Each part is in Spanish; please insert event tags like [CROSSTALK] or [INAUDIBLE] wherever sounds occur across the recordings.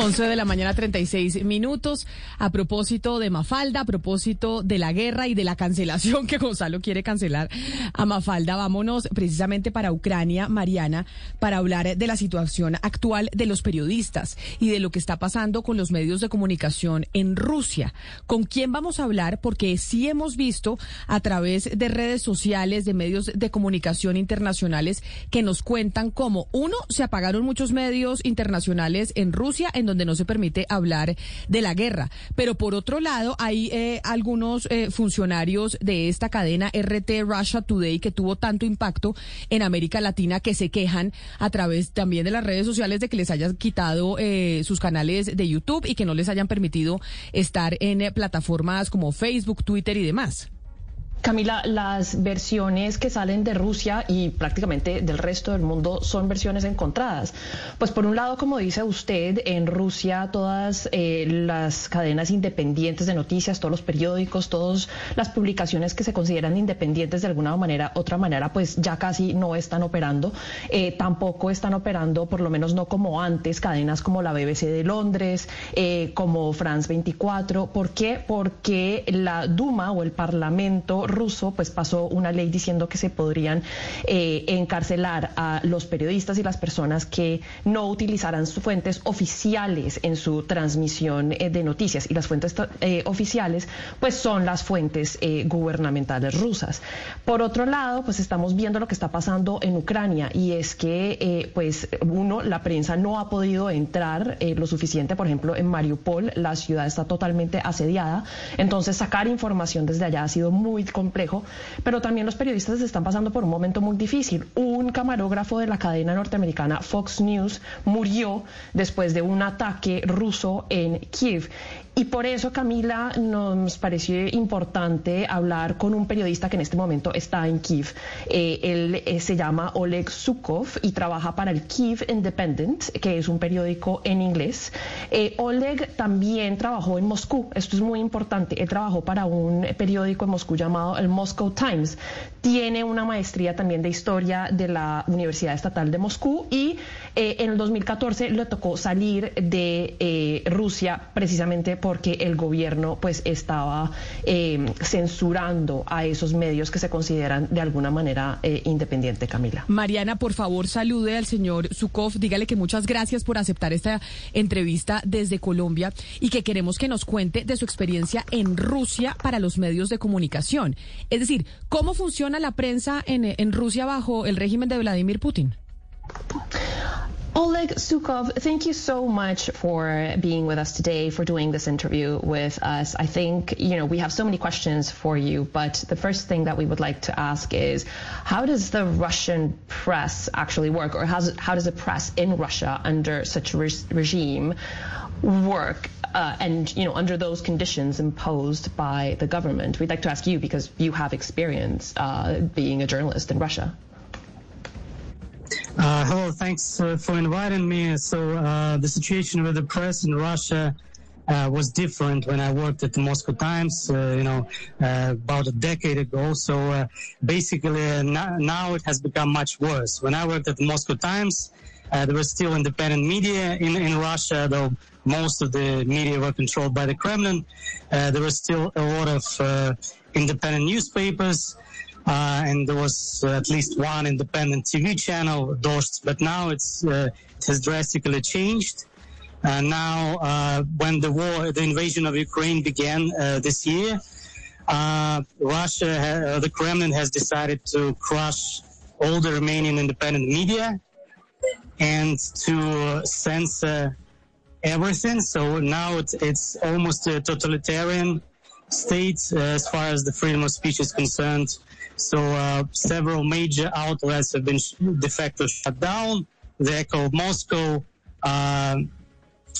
11 de la mañana, 36 minutos. A propósito de Mafalda, a propósito de la guerra y de la cancelación que Gonzalo quiere cancelar a Mafalda, vámonos precisamente para Ucrania, Mariana, para hablar de la situación actual de los periodistas y de lo que está pasando con los medios de comunicación en Rusia. ¿Con quién vamos a hablar? Porque sí hemos visto a través de redes sociales, de medios de comunicación internacionales, que nos cuentan cómo, uno, se apagaron muchos medios internacionales en Rusia, en donde no se permite hablar de la guerra. Pero por otro lado, hay eh, algunos eh, funcionarios de esta cadena RT Russia Today que tuvo tanto impacto en América Latina que se quejan a través también de las redes sociales de que les hayan quitado eh, sus canales de YouTube y que no les hayan permitido estar en plataformas como Facebook, Twitter y demás. Camila, las versiones que salen de Rusia y prácticamente del resto del mundo son versiones encontradas. Pues por un lado, como dice usted, en Rusia todas eh, las cadenas independientes de noticias, todos los periódicos, todas las publicaciones que se consideran independientes de alguna manera, otra manera, pues ya casi no están operando. Eh, tampoco están operando, por lo menos no como antes, cadenas como la BBC de Londres, eh, como France 24. ¿Por qué? Porque la Duma o el Parlamento ruso pues pasó una ley diciendo que se podrían eh, encarcelar a los periodistas y las personas que no utilizaran sus fuentes oficiales en su transmisión eh, de noticias. Y las fuentes eh, oficiales pues son las fuentes gubernamentales rusas. Por otro lado, pues estamos viendo lo que está pasando en Ucrania y es que pues uno, la prensa no ha podido entrar lo suficiente, por ejemplo, en Mariupol, la ciudad está totalmente asediada, entonces sacar información desde allá ha sido muy complejo, pero también los periodistas están pasando por un momento muy difícil. Un camarógrafo de la cadena norteamericana Fox News murió después de un ataque ruso en Kiev y por eso, Camila, nos pareció importante hablar con un periodista que en este momento está en Kiev. Eh, él eh, se llama Oleg Sukov y trabaja para el Kiev Independent, que es un periódico en inglés. Eh, Oleg también trabajó en Moscú, esto es muy importante. Él trabajó para un periódico en Moscú llamado el Moscow Times. Tiene una maestría también de historia de la Universidad Estatal de Moscú y en el 2014 le tocó salir de Rusia precisamente porque el gobierno pues estaba eh, censurando a esos medios que se consideran de alguna manera eh, independiente, Camila. Mariana, por favor, salude al señor Zukov, dígale que muchas gracias por aceptar esta entrevista desde Colombia y que queremos que nos cuente de su experiencia en Rusia para los medios de comunicación. Es decir, ¿cómo funciona la prensa en, en Rusia bajo el régimen de Vladimir Putin? Oleg Sukov, thank you so much for being with us today, for doing this interview with us. I think, you know, we have so many questions for you, but the first thing that we would like to ask is how does the Russian press actually work, or how's, how does the press in Russia under such a re regime work? Uh, and you know under those conditions imposed by the government we'd like to ask you because you have experience uh, being a journalist in russia uh, hello, thanks uh, for inviting me. So uh, the situation with the press in Russia uh, was different when I worked at the Moscow Times, uh, you know, uh, about a decade ago. So basically now, it has become much worse. When I worked at the Moscow Times, there was still independent media in, in Russia, though most of the media were controlled by the Kremlin. there was still a lot of independent newspapers. Uh, and there was uh, at least one independent TV channel, Dost, but now it's uh, it has drastically changed. Uh, now, uh, when the war, the invasion of Ukraine began uh, this year, Russia, the Kremlin has decided to crush all the Romanian independent media and to censor everything. So now it's, it's almost a totalitarian state as far as the freedom of speech is concerned. So uh, several major outlets have been de facto shut down. The Echo of Moscow uh,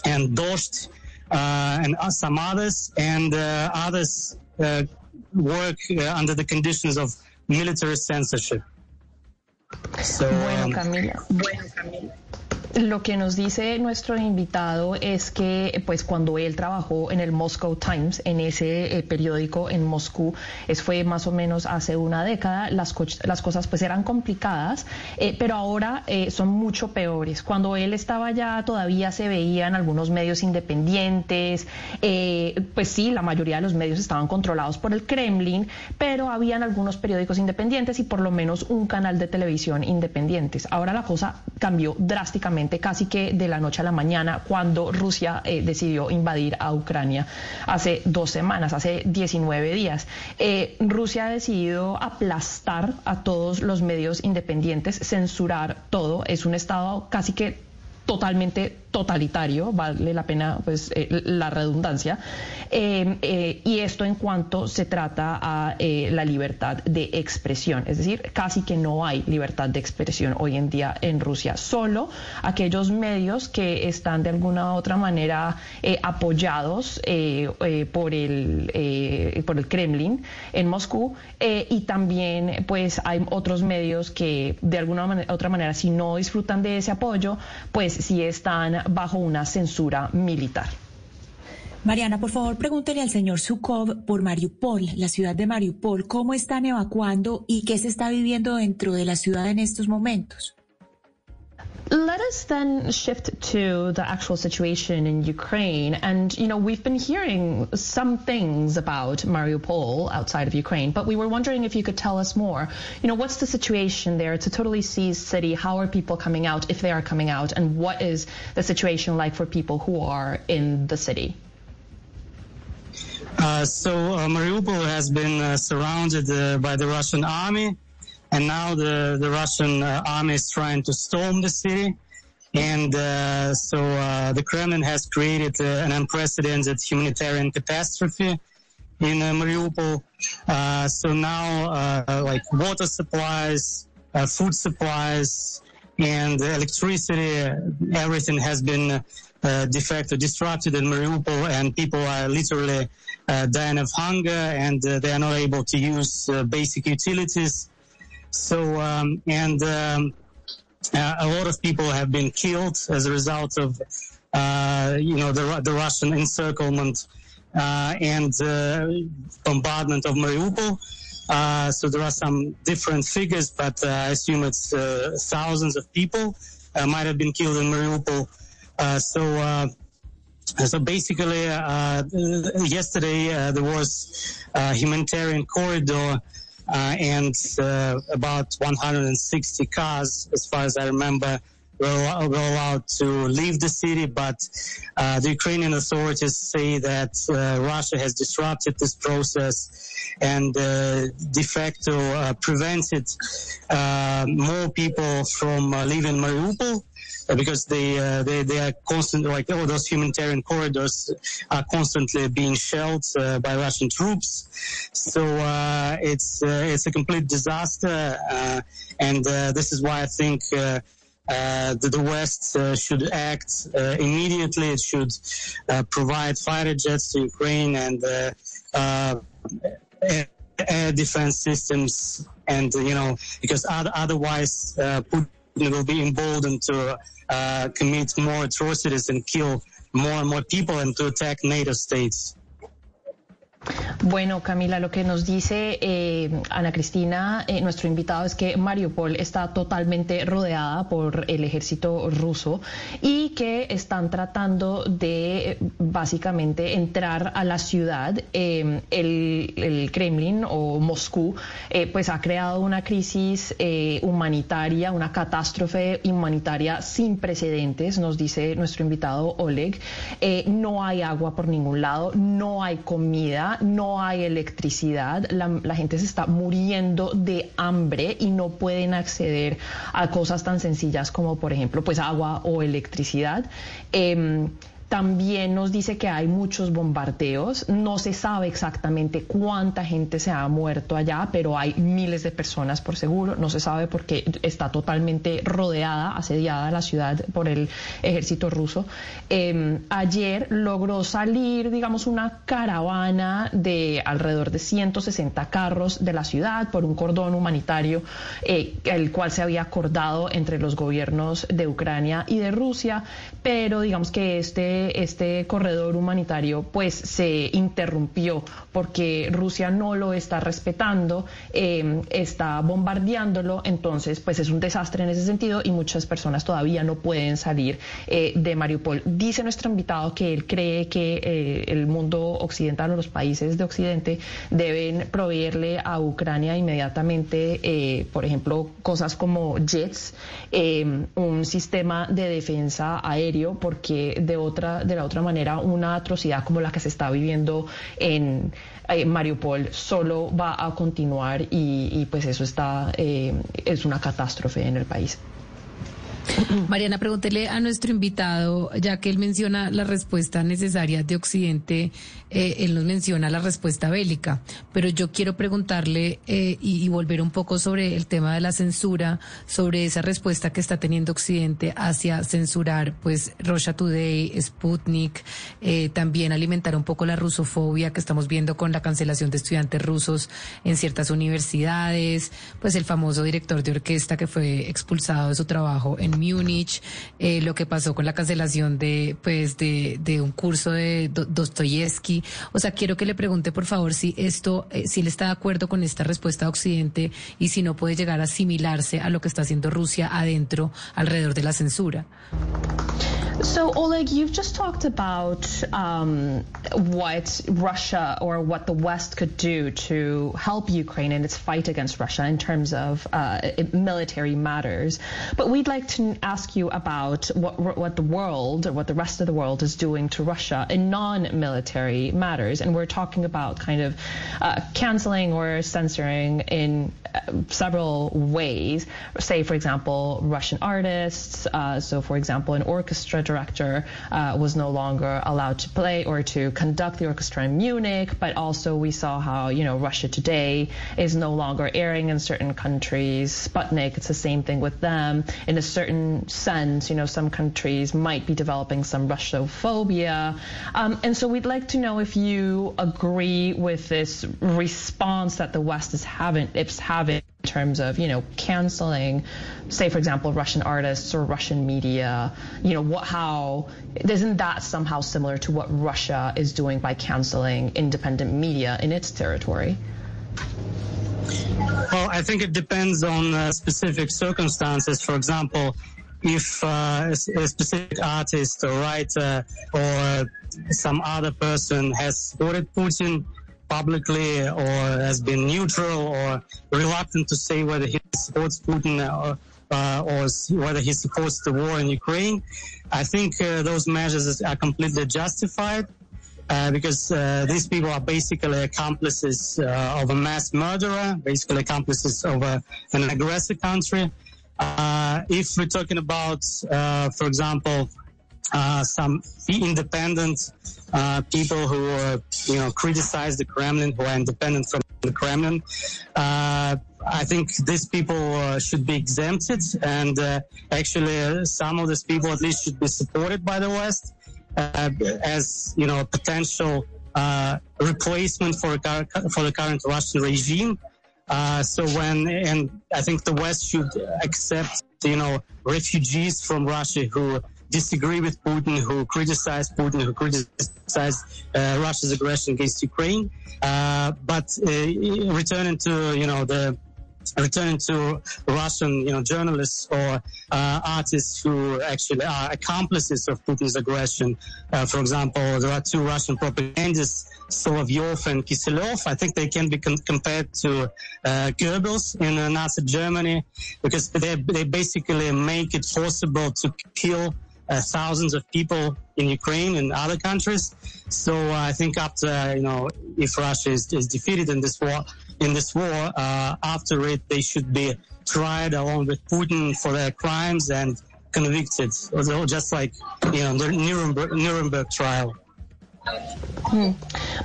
and Dost uh, and some others, and uh, others uh, work uh, under the conditions of military censorship. So, bueno, um, Camila. Bueno, Camila. Lo que nos dice nuestro invitado es que pues cuando él trabajó en el Moscow Times, en ese eh, periódico en Moscú, es, fue más o menos hace una década, las, las cosas pues eran complicadas, eh, pero ahora eh, son mucho peores. Cuando él estaba allá todavía se veían algunos medios independientes, pues sí, la mayoría de los medios estaban controlados por el Kremlin, pero habían algunos periódicos independientes y por lo menos un canal de televisión independientes. Ahora la cosa cambió drásticamente casi que de la noche a la mañana cuando Rusia eh, decidió invadir a Ucrania hace dos semanas, hace 19 días. Eh, Rusia ha decidido aplastar a todos los medios independientes, censurar todo. Es un estado casi que totalmente totalitario, vale la pena pues eh, la redundancia, eh, eh, y esto en cuanto se trata a la libertad de expresión, es decir, casi que no hay libertad de expresión hoy en día en Rusia, solo aquellos medios que están de alguna u otra manera apoyados por, el, por el Kremlin en Moscú y también pues hay otros medios que de alguna otra manera si no disfrutan de ese apoyo, pues sí están bajo una censura militar. Mariana, por favor, pregúntele al señor Sukov por Mariupol, la ciudad de Mariupol, cómo están evacuando y qué se está viviendo dentro de la ciudad en estos momentos. Let us then shift to the actual situation in Ukraine. And, you know, we've been hearing some things about Mariupol outside of Ukraine, but we were wondering if you could tell us more. You know, what's the situation there? It's a totally seized city. How are people coming out, if they are coming out? And what is the situation like for people who are in the city? Uh, so uh, Mariupol has been uh, surrounded uh, by the Russian army and now the the Russian uh, army is trying to storm the city. And uh, so uh, the Kremlin has created uh, an unprecedented humanitarian catastrophe in uh, Mariupol. Uh, so now, like water supplies, food supplies, and electricity, everything has been de facto disrupted in Mariupol, and people are literally dying of hunger, and they are not able to use basic utilities. So, um, and um, uh, a lot of people have been killed as a result of, uh, you know, the, the Russian encirclement uh, and uh, bombardment of Mariupol. Uh, so there are some different figures, but uh, I assume it's thousands of people might have been killed in Mariupol. so. So basically, yesterday there was a humanitarian corridor uh, Uh, and uh, about 160 cars, as far as I remember, were, were allowed to leave the city. But uh, the Ukrainian authorities say that uh, Russia has disrupted this process and uh, de facto prevented more people from leaving Mariupol. Uh, because they uh, they they are constantly like all those humanitarian corridors are constantly being shelled uh, by Russian troops. So it's it's a complete disaster, and this is why I think. Uh, the, West uh, should act uh, immediately. It should provide fighter jets to Ukraine and air, defense systems, and you know because otherwise Putin will be emboldened to uh, Uh, commit more atrocities and kill more and more people and to attack NATO states. Bueno, Camila, lo que nos dice eh, Ana Cristina, eh, nuestro invitado, es que Mariupol está totalmente rodeada por el ejército ruso y que están tratando de básicamente entrar a la ciudad. Eh, el, Kremlin o Moscú pues ha creado una crisis humanitaria, una catástrofe humanitaria sin precedentes, nos dice nuestro invitado Oleg. no hay agua por ningún lado, no hay comida no hay electricidad, la, gente se está muriendo de hambre y no pueden acceder a cosas tan sencillas como, por ejemplo, pues agua o electricidad. Em, también nos dice que hay muchos bombardeos. No se sabe exactamente cuánta gente se ha muerto allá, pero hay miles de personas por seguro. No se sabe porque está totalmente rodeada, asediada la ciudad por el ejército ruso. Em, ayer logró salir, digamos, una caravana de alrededor de 160 carros de la ciudad por un cordón humanitario, eh, el cual se había acordado entre los gobiernos de Ucrania y de Rusia, pero digamos que este este, corredor humanitario pues se interrumpió porque Rusia no lo está respetando, eh, está bombardeándolo, entonces pues es un desastre en ese sentido y muchas personas todavía no pueden salir eh, de Mariupol. Dice nuestro invitado que él cree que eh, el mundo occidental o los países de Occidente deben proveerle a Ucrania inmediatamente, por ejemplo, cosas como jets, un sistema de defensa aéreo, porque de otra de la otra manera una atrocidad como la que se está viviendo en eh, Mariupol solo va a continuar y, pues eso está eh, es una catástrofe en el país. [CLEARS THROAT] Mariana, pregúntele a nuestro invitado, ya que él menciona la respuesta necesaria de Occidente, eh, él nos menciona la respuesta bélica, pero yo quiero preguntarle eh, y, volver un poco sobre el tema de la censura, sobre esa respuesta que está teniendo Occidente hacia censurar, pues, Russia Today, Sputnik, eh, también alimentar un poco la rusofobia que estamos viendo con la cancelación de estudiantes rusos en ciertas universidades, pues el famoso director de orquesta que fue expulsado de su trabajo en Múnich, eh, lo que pasó con la cancelación de, pues, de, un curso de Dostoyevsky. O sea, quiero que le pregunte, por favor, si esto, eh, si él está de acuerdo con esta respuesta de Occidente y si no puede llegar a asimilarse a lo que está haciendo Rusia adentro, alrededor de la censura. So, Oleg, you've just talked about um, what Russia or what the West could do to help Ukraine in its fight against Russia in terms of uh, military matters. But we'd like to ask you about what, what the world or what the rest of the world is doing to Russia in non-military matters. And we're talking about kind of uh, canceling or censoring in uh, several ways. Say, for example, Russian artists. Uh, so, for example, an orchestra director uh, was no longer allowed to play or to conduct the orchestra in Munich, but also we saw how, you know, Russia Today is no longer airing in certain countries. Sputnik, it's the same thing with them. In a certain sense, you know, some countries might be developing some Russophobia. Um, and so we'd like to know if you agree with this response that the West is having, having in terms of, you know, canceling, say, for example, Russian artists or Russian media, you know, what, how, isn't that somehow similar to what Russia is doing by canceling independent media in its territory? Well, I think it depends on uh, specific circumstances. For example, if uh, a specific artist or writer or some other person has supported Putin, publicly or has been neutral or reluctant to say whether he supports Putin or, uh, or whether he supports the war in Ukraine. I think uh, those measures are completely justified. Uh, because uh, these people are basically accomplices uh, of a mass murderer, basically accomplices of a, an aggressive country. Uh, if we're talking about, for example, uh, some independent uh, people who uh, you know criticize the Kremlin, who are independent from the Kremlin. Uh, I think these people uh, should be exempted, and uh, actually, some of these people at least should be supported by the West as you know a potential replacement for for the current Russian regime. so when and I think the West should accept you know refugees from Russia who disagree with Putin, who criticize Putin, who criticize uh, Russia's aggression against Ukraine. Uh, but uh, returning to you know the returning to Russian, you know, journalists or uh, artists who actually are accomplices of Putin's aggression. Uh, for example, there are two Russian propagandists, Solovyov and Kiselov. I think they can be com- compared to uh, Goebbels in Nazi Germany because they, they basically make it possible to kill uh, thousands of people in Ukraine and other countries. So uh, I think after you know, if Russia is, is defeated in this war, in this war, uh, after it they should be tried along with Putin for their crimes and convicted, just like you know the Nuremberg, Nuremberg trial. Mm.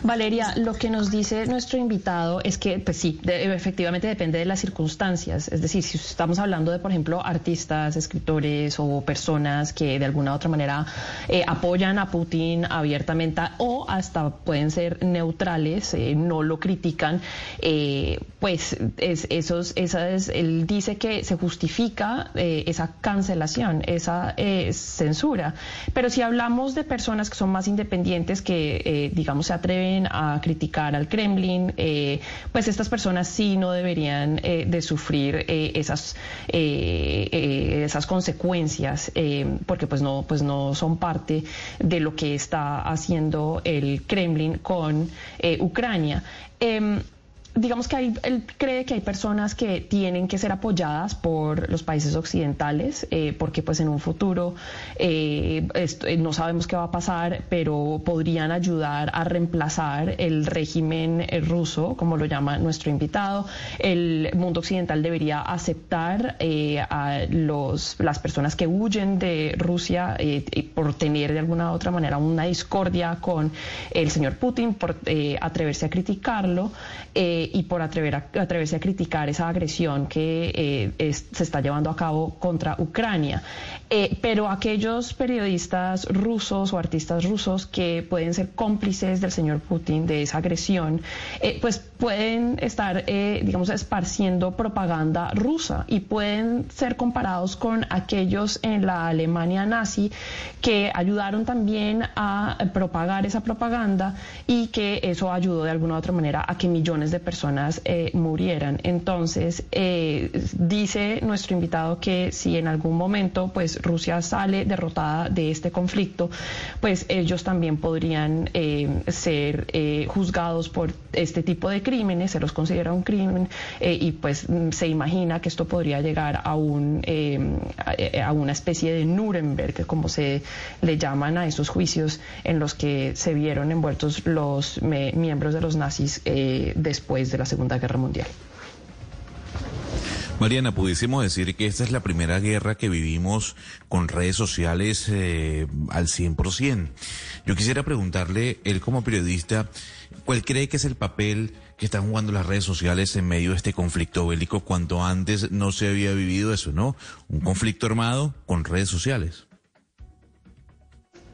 Valeria, lo que nos dice nuestro invitado es que, pues sí, efectivamente depende de las circunstancias. Es decir, si estamos hablando de, por ejemplo, artistas, escritores o personas que de alguna u otra manera eh, apoyan a Putin abiertamente o hasta pueden ser neutrales, eh, no lo critican, eh, pues es, esos, esas, él dice que se justifica esa cancelación, esa censura. Pero si hablamos de personas que son más independientes, que digamos se atreven a criticar al Kremlin, eh, pues estas personas sí no deberían eh, de sufrir eh, esas, esas consecuencias, porque pues no, pues no son parte de lo que está haciendo el Kremlin con Ucrania. Digamos que él cree que hay personas que tienen que ser apoyadas por los países occidentales, eh, porque pues en un futuro eh, eh, no sabemos qué va a pasar, pero podrían ayudar a reemplazar el régimen ruso, como lo llama nuestro invitado. El mundo occidental debería aceptar a los, las personas que huyen de Rusia por tener de alguna u otra manera una discordia con el señor Putin, por atreverse a criticarlo y por atreverse a criticar esa agresión que eh, se está llevando a cabo contra Ucrania. Eh, pero aquellos periodistas rusos o artistas rusos que pueden ser cómplices del señor Putin de esa agresión, eh, pues pueden estar, digamos, esparciendo propaganda rusa y pueden ser comparados con aquellos en la Alemania nazi que ayudaron también a propagar esa propaganda y que eso ayudó de alguna u otra manera a que millones de personas murieran. Entonces, dice nuestro invitado que si en algún momento, pues, Rusia sale derrotada de este conflicto, pues ellos también podrían eh, ser eh, juzgados por este tipo de crímenes, se los considera un crimen eh, y pues mm, se imagina que esto podría llegar a, un, a una especie de Nuremberg, como se le llaman a esos juicios en los que se vieron envueltos los miembros de los nazis después de la Segunda Guerra Mundial. Mariana, pudiésemos decir que esta es la primera guerra que vivimos con redes sociales eh, al 100%. Yo quisiera preguntarle, él como periodista, ¿cuál cree que es el papel que están jugando las redes sociales en medio de este conflicto bélico cuando antes no se había vivido eso, ¿no? Un conflicto armado con redes sociales.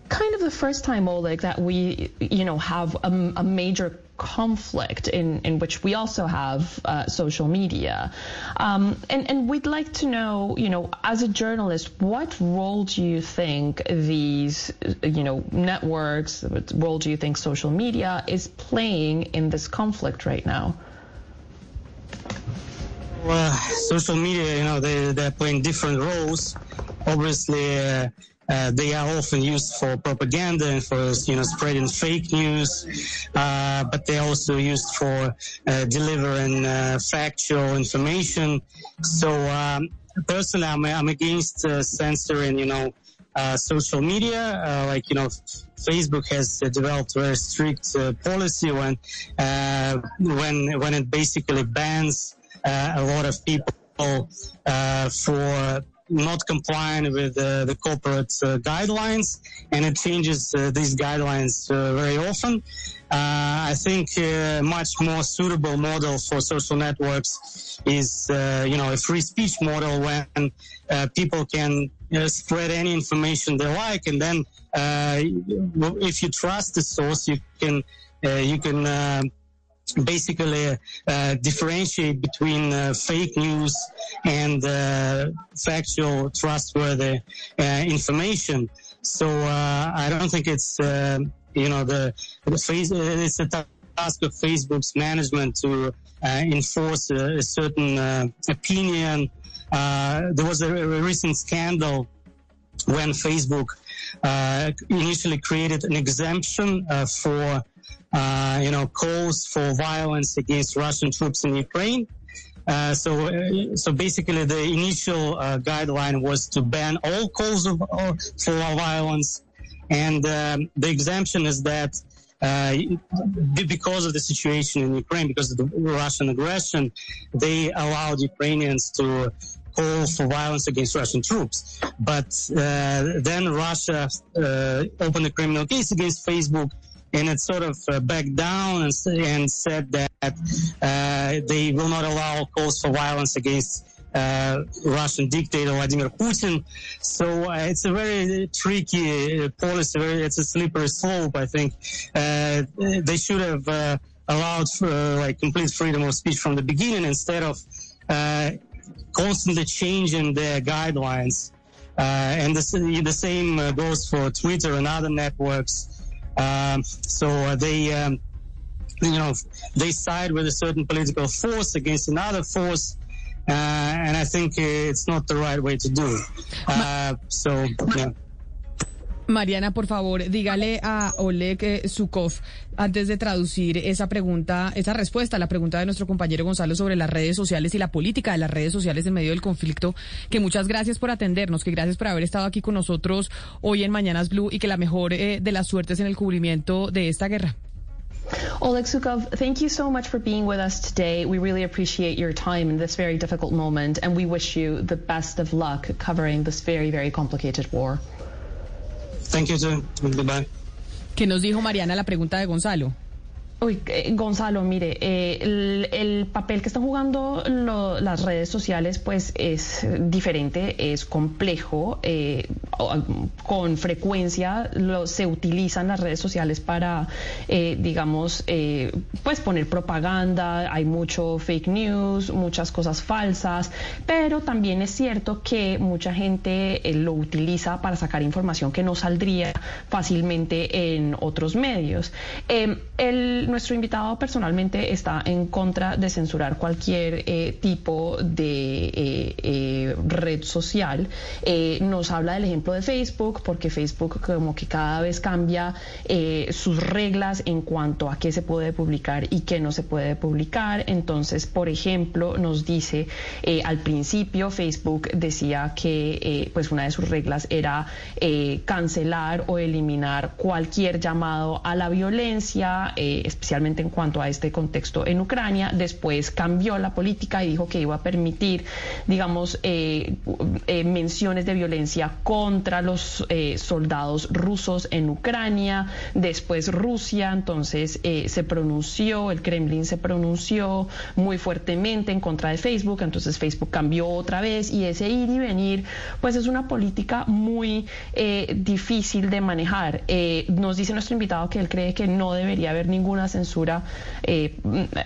Kind of the first time, Oleg, that we, you know, have a, a major conflict in, in which we also have uh, social media. Um, and, and we'd like to know, you know, as a journalist, what role do you think these, you know, networks, what role do you think social media is playing in this conflict right now? Well, social media, you know, they, they're playing different roles. Obviously, uh, uh, they are often used for propaganda and for you know spreading fake news, uh, but they're also used for uh, delivering uh, factual information. So um, personally, I'm, I'm against uh, censoring you know social media. like you know, Facebook has developed very strict policy when when when it basically bans a lot of people for not complying with uh, the corporate uh, guidelines, and it changes uh, these guidelines uh, very often. Uh, I think a uh, much more suitable model for social networks is, you know, a free speech model when people can spread any information they like, and then if you trust the source, you can you can basically uh, differentiate between uh, fake news and uh, factual, trustworthy uh, information. So uh, I don't think it's uh, you know the, the it's the task of Facebook's management to enforce a, a certain opinion. there was a, a, recent scandal when Facebook initially created an exemption for uh, you know, calls for violence against Russian troops in Ukraine. Uh, so, uh, so basically, the initial uh, guideline was to ban all calls of, uh, for violence, and um, the exemption is that uh, because of the situation in Ukraine, because of the Russian aggression, they allowed Ukrainians to call for violence against Russian troops. But uh, then Russia uh, opened a criminal case against Facebook and it sort of uh, backed down and, and said that uh, they will not allow calls for violence against uh, Russian dictator Vladimir Putin. So uh, it's a very tricky uh, policy. Very, it's a slippery slope. I think uh, they should have uh, allowed uh, like complete freedom of speech from the beginning instead of constantly changing their guidelines. And the, the same goes for Twitter and other networks. Um, so uh, they, um, you know, they side with a certain political force against another force. Uh, and I think it's not the right way to do it. Uh, so, yeah. Mariana, por favor, dígale a Oleg eh, Zukov, antes de traducir esa pregunta, esa respuesta a la pregunta de nuestro compañero Gonzalo sobre las redes sociales y la política de las redes sociales en medio del conflicto, que muchas gracias por atendernos, que gracias por haber estado aquí con nosotros hoy en Mañanas Blue y que la mejor eh, de las suertes en el cubrimiento de esta guerra. Oleg Sukov, thank you so much for being with us today. We really appreciate your time in this very difficult moment, and we wish you the best of luck covering this very, very complicated war. Thank you, too. Goodbye. ¿Qué nos dijo Mariana la pregunta de Gonzalo? Uy, eh, Gonzalo, mire, eh, el, el, papel que están jugando las redes sociales pues es diferente, es complejo, eh, con frecuencia lo, se utilizan las redes sociales para, eh, digamos, pues poner propaganda, hay mucho fake news, muchas cosas falsas, pero también es cierto que mucha gente lo utiliza para sacar información que no saldría fácilmente en otros medios. el nuestro invitado personalmente está en contra de censurar cualquier eh, tipo de eh, eh, red social. Nos habla del ejemplo de Facebook, porque Facebook como que cada vez cambia sus reglas en cuanto a qué se puede publicar y qué no se puede publicar. Entonces, por ejemplo, nos dice al principio Facebook decía que pues una de sus reglas era cancelar o eliminar cualquier llamado a la violencia, especialmente en cuanto a este contexto en Ucrania. Después cambió la política y dijo que iba a permitir, digamos, eh, eh, menciones de violencia contra los eh, soldados rusos en Ucrania. Después Rusia, entonces se pronunció, el Kremlin se pronunció muy fuertemente en contra de Facebook. Entonces Facebook cambió otra vez y ese ir y venir, pues es una política muy difícil de manejar. nos dice nuestro invitado que él cree que no debería haber ninguna censura eh,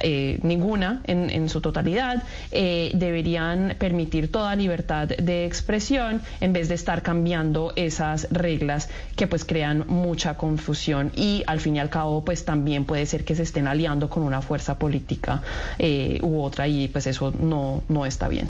eh, ninguna en, en, su totalidad, eh, deberían permitir toda libertad de expresión en vez de estar cambiando esas reglas que pues crean mucha confusión y al fin y al cabo pues también puede ser que se estén aliando con una fuerza política u otra y pues eso no, no está bien.